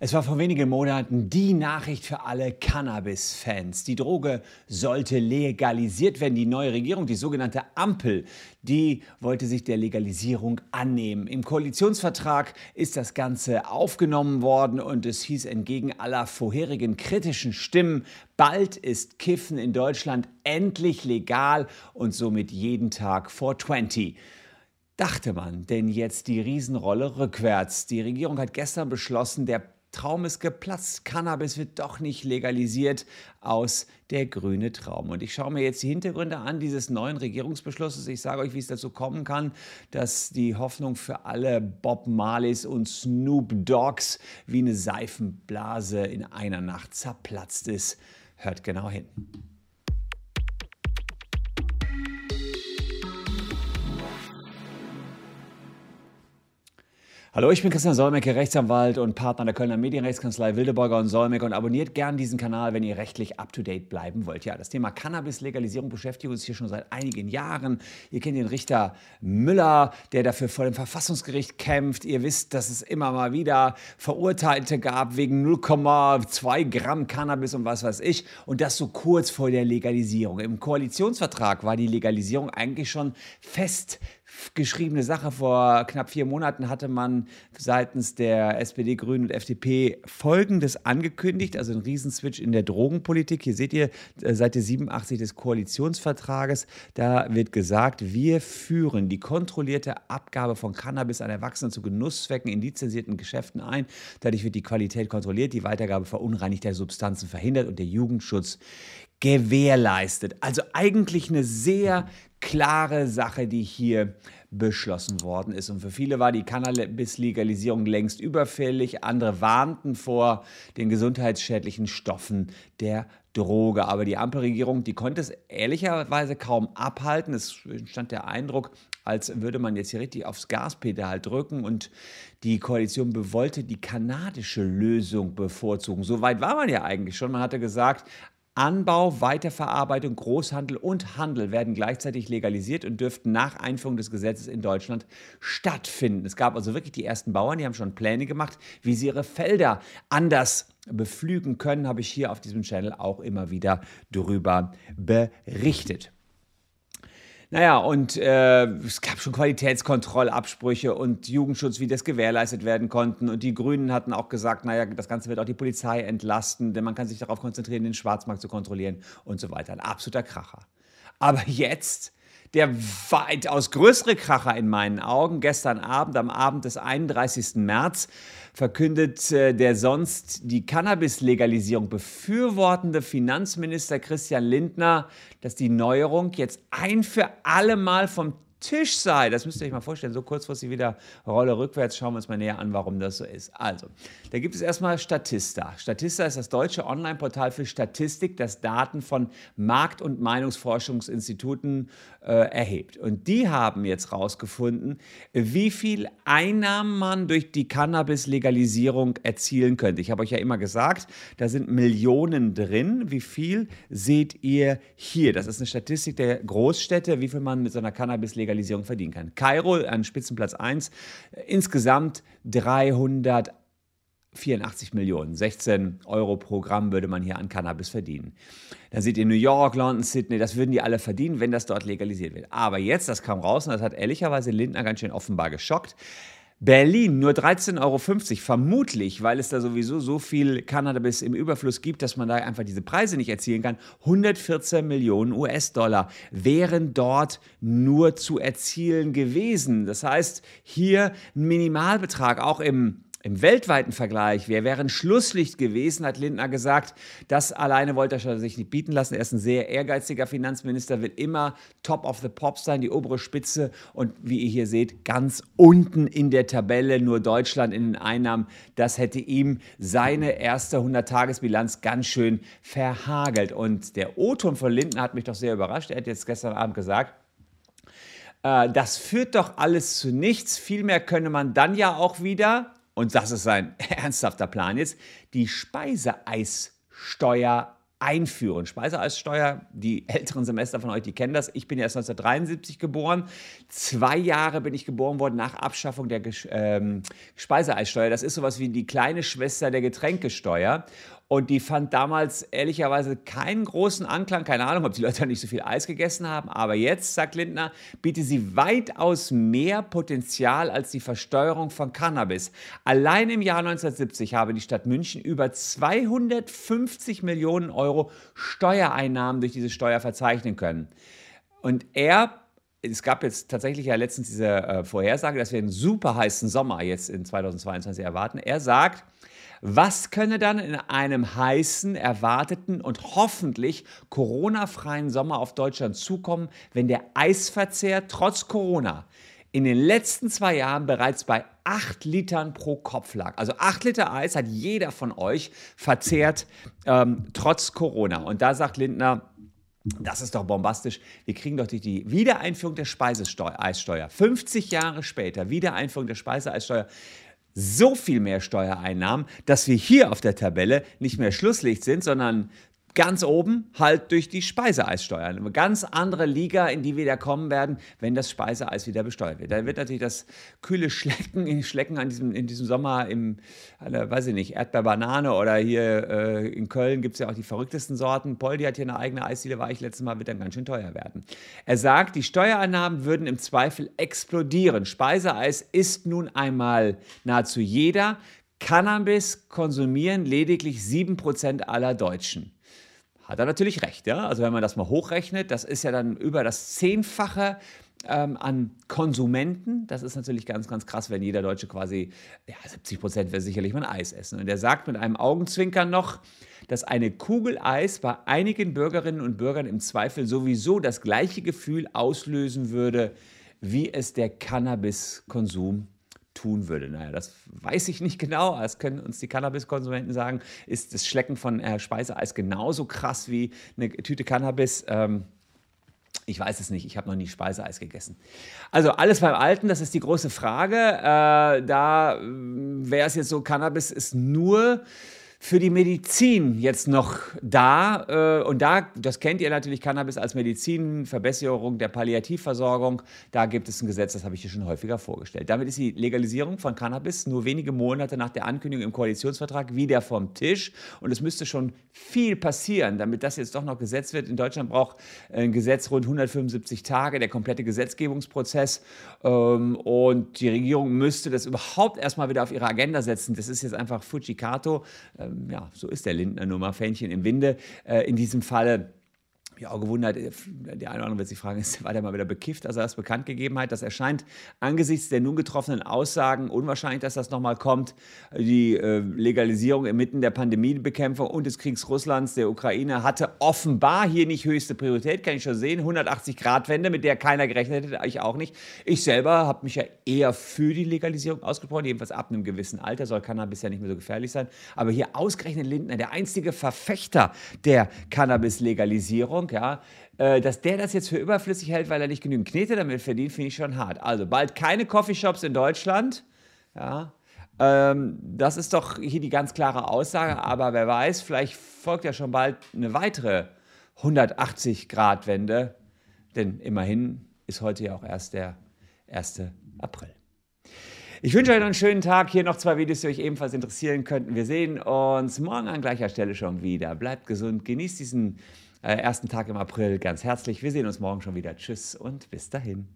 Es war vor wenigen Monaten die Nachricht für alle Cannabis-Fans. Die Droge sollte legalisiert werden. Die neue Regierung, die sogenannte Ampel, die wollte sich der Legalisierung annehmen. Im Koalitionsvertrag ist das Ganze aufgenommen worden und es hieß entgegen aller vorherigen kritischen Stimmen, bald ist Kiffen in Deutschland endlich legal und somit jeden Tag 420 dachte man denn jetzt die Riesenrolle rückwärts? Die Regierung hat gestern beschlossen, der Traum ist geplatzt. Cannabis wird doch nicht legalisiert aus der grüne Traum. Und ich schaue mir jetzt die Hintergründe an dieses neuen Regierungsbeschlusses. Ich sage euch, wie es dazu kommen kann, dass die Hoffnung für alle Bob Marleys und Snoop Dogs wie eine Seifenblase in einer Nacht zerplatzt ist. Hört genau hin. Hallo, ich bin Christian Solmecke, Rechtsanwalt und Partner der Kölner Medienrechtskanzlei Wildeborger und Solmecke und abonniert gern diesen Kanal, wenn ihr rechtlich up-to-date bleiben wollt. Ja, das Thema Cannabis-Legalisierung beschäftigt uns hier schon seit einigen Jahren. Ihr kennt den Richter Müller, der dafür vor dem Verfassungsgericht kämpft. Ihr wisst, dass es immer mal wieder Verurteilte gab wegen 0,2 Gramm Cannabis und was weiß ich. Und das so kurz vor der Legalisierung. Im Koalitionsvertrag war die Legalisierung eigentlich schon fest geschriebene Sache. Vor knapp vier Monaten hatte man seitens der SPD, Grünen und FDP Folgendes angekündigt, also ein Riesenswitch in der Drogenpolitik. Hier seht ihr äh, Seite 87 des Koalitionsvertrages. Da wird gesagt, wir führen die kontrollierte Abgabe von Cannabis an Erwachsenen zu Genusszwecken in lizenzierten Geschäften ein. Dadurch wird die Qualität kontrolliert, die Weitergabe verunreinigter Substanzen verhindert und der Jugendschutz gewährleistet. Also eigentlich eine sehr klare Sache, die hier beschlossen worden ist. Und für viele war die Cannabis-Legalisierung längst überfällig. Andere warnten vor den gesundheitsschädlichen Stoffen der Droge. Aber die Ampelregierung, die konnte es ehrlicherweise kaum abhalten. Es entstand der Eindruck, als würde man jetzt hier richtig aufs Gaspedal drücken und die Koalition wollte die kanadische Lösung bevorzugen. So weit war man ja eigentlich schon. Man hatte gesagt, Anbau, Weiterverarbeitung, Großhandel und Handel werden gleichzeitig legalisiert und dürften nach Einführung des Gesetzes in Deutschland stattfinden. Es gab also wirklich die ersten Bauern, die haben schon Pläne gemacht, wie sie ihre Felder anders beflügen können, habe ich hier auf diesem Channel auch immer wieder darüber berichtet. Naja, und äh, es gab schon Qualitätskontrollabsprüche und Jugendschutz, wie das gewährleistet werden konnten. Und die Grünen hatten auch gesagt, naja, das Ganze wird auch die Polizei entlasten, denn man kann sich darauf konzentrieren, den Schwarzmarkt zu kontrollieren und so weiter. Ein absoluter Kracher. Aber jetzt der weitaus größere Kracher in meinen Augen. Gestern Abend, am Abend des 31. März, verkündet äh, der sonst die Cannabis-Legalisierung befürwortende Finanzminister Christian Lindner, dass die Neuerung jetzt ein für alle Mal vom Tisch sei. Das müsst ihr euch mal vorstellen. So kurzfristig wieder Rolle rückwärts. Schauen wir uns mal näher an, warum das so ist. Also, da gibt es erstmal Statista. Statista ist das deutsche Online-Portal für Statistik, das Daten von Markt- und Meinungsforschungsinstituten äh, erhebt. Und die haben jetzt herausgefunden, wie viel Einnahmen man durch die Cannabis-Legalisierung erzielen könnte. Ich habe euch ja immer gesagt, da sind Millionen drin. Wie viel seht ihr hier? Das ist eine Statistik der Großstädte, wie viel man mit so einer Cannabis-Legalisierung Legalisierung verdienen kann. Kairo an Spitzenplatz 1, insgesamt 384 Millionen. 16 Euro pro Gramm würde man hier an Cannabis verdienen. Dann seht ihr New York, London, Sydney, das würden die alle verdienen, wenn das dort legalisiert wird. Aber jetzt, das kam raus und das hat ehrlicherweise Lindner ganz schön offenbar geschockt. Berlin nur 13,50 Euro, vermutlich, weil es da sowieso so viel Cannabis im Überfluss gibt, dass man da einfach diese Preise nicht erzielen kann. 114 Millionen US-Dollar wären dort nur zu erzielen gewesen. Das heißt, hier ein Minimalbetrag, auch im im weltweiten Vergleich, wir wären Schlusslicht gewesen, hat Lindner gesagt. Das alleine wollte er sich nicht bieten lassen. Er ist ein sehr ehrgeiziger Finanzminister, will immer top of the pops sein, die obere Spitze. Und wie ihr hier seht, ganz unten in der Tabelle, nur Deutschland in den Einnahmen. Das hätte ihm seine erste 100-Tages-Bilanz ganz schön verhagelt. Und der O-Ton von Lindner hat mich doch sehr überrascht. Er hat jetzt gestern Abend gesagt, äh, das führt doch alles zu nichts. Vielmehr könne man dann ja auch wieder und das ist ein ernsthafter Plan jetzt, die Speiseeissteuer einführen. Speiseeissteuer, die älteren Semester von euch, die kennen das. Ich bin erst 1973 geboren. Zwei Jahre bin ich geboren worden nach Abschaffung der ähm, Speiseeissteuer. Das ist sowas wie die kleine Schwester der Getränkesteuer. Und die fand damals ehrlicherweise keinen großen Anklang. Keine Ahnung, ob die Leute nicht so viel Eis gegessen haben. Aber jetzt, sagt Lindner, bietet sie weitaus mehr Potenzial als die Versteuerung von Cannabis. Allein im Jahr 1970 habe die Stadt München über 250 Millionen Euro Steuereinnahmen durch diese Steuer verzeichnen können. Und er es gab jetzt tatsächlich ja letztens diese äh, Vorhersage, dass wir einen super heißen Sommer jetzt in 2022 erwarten. Er sagt, was könne dann in einem heißen, erwarteten und hoffentlich Corona-freien Sommer auf Deutschland zukommen, wenn der Eisverzehr trotz Corona in den letzten zwei Jahren bereits bei 8 Litern pro Kopf lag. Also 8 Liter Eis hat jeder von euch verzehrt, ähm, trotz Corona. Und da sagt Lindner, das ist doch bombastisch. Wir kriegen doch die Wiedereinführung der Speiseeissteuer, 50 Jahre später, Wiedereinführung der Speiseeissteuer, so viel mehr Steuereinnahmen, dass wir hier auf der Tabelle nicht mehr Schlusslicht sind, sondern ganz oben halt durch die Speiseeissteuer. Eine ganz andere Liga, in die wir da kommen werden, wenn das Speiseeis wieder besteuert wird. Da wird natürlich das kühle Schlecken, Schlecken an diesem, in diesem Sommer im, äh, weiß ich nicht, Erdbeerbanane oder hier äh, in Köln gibt es ja auch die verrücktesten Sorten. Poldi hat hier eine eigene Eisdiele, war ich letztes Mal, wird dann ganz schön teuer werden. Er sagt, die Steuereinnahmen würden im Zweifel explodieren. Speiseeis ist nun einmal nahezu jeder. Cannabis konsumieren lediglich 7% aller Deutschen hat er natürlich recht. Ja? Also wenn man das mal hochrechnet, das ist ja dann über das Zehnfache ähm, an Konsumenten. Das ist natürlich ganz, ganz krass, wenn jeder Deutsche quasi, ja, 70 Prozent wäre sicherlich mal Eis essen. Und er sagt mit einem Augenzwinkern noch, dass eine Kugel Eis bei einigen Bürgerinnen und Bürgern im Zweifel sowieso das gleiche Gefühl auslösen würde, wie es der Cannabiskonsum tun würde. Naja, das weiß ich nicht genau. Das können uns die Cannabiskonsumenten sagen. Ist das Schlecken von äh, Speiseeis genauso krass wie eine Tüte Cannabis? Ähm, ich weiß es nicht, ich habe noch nie Speiseeis gegessen. Also alles beim Alten, das ist die große Frage. Äh, da äh, wäre es jetzt so, Cannabis ist nur für die Medizin jetzt noch da. Äh, und da, das kennt ihr natürlich, Cannabis als Medizin, Verbesserung der Palliativversorgung. Da gibt es ein Gesetz, das habe ich hier schon häufiger vorgestellt. Damit ist die Legalisierung von Cannabis nur wenige Monate nach der Ankündigung im Koalitionsvertrag wieder vom Tisch. Und es müsste schon viel passieren, damit das jetzt doch noch gesetzt wird. In Deutschland braucht ein Gesetz rund 175 Tage, der komplette Gesetzgebungsprozess. Ähm, und die Regierung müsste das überhaupt erstmal wieder auf ihre Agenda setzen. Das ist jetzt einfach Fujikato ähm, ja, so ist der Lindner nur mal Fähnchen im Winde. Äh, in diesem Falle ja auch gewundert, äh, der eine oder andere wird sich fragen, ist, war der mal wieder bekifft, als er das bekannt gegeben hat? Das erscheint angesichts der nun getroffenen Aussagen unwahrscheinlich, dass das nochmal kommt. Die äh, Legalisierung inmitten der Pandemiebekämpfung und des Kriegs Russlands, der Ukraine, hatte offenbar hier nicht höchste Priorität, kann ich schon sehen. 180-Grad-Wende, mit der keiner gerechnet hätte, ich auch nicht. Ich selber habe mich ja eher für die Legalisierung ausgesprochen, jedenfalls ab einem gewissen Alter soll Cannabis ja nicht mehr so gefährlich sein. Aber hier ausgerechnet Lindner, der einzige Verfechter der Cannabis-Legalisierung, ja, äh, dass der das jetzt für überflüssig hält, weil er nicht genügend Knete damit verdient, finde ich schon hart. Also bald keine Coffeeshops in Deutschland. Ja, ähm, das ist doch hier die ganz klare Aussage, aber wer weiß, vielleicht folgt ja schon bald eine weitere 180-Grad-Wende, denn immerhin ist heute ja auch erst der 1. April. Ich wünsche euch noch einen schönen Tag. Hier noch zwei Videos, die euch ebenfalls interessieren könnten. Wir sehen uns morgen an gleicher Stelle schon wieder. Bleibt gesund, genießt diesen ersten Tag im April ganz herzlich. Wir sehen uns morgen schon wieder. Tschüss und bis dahin.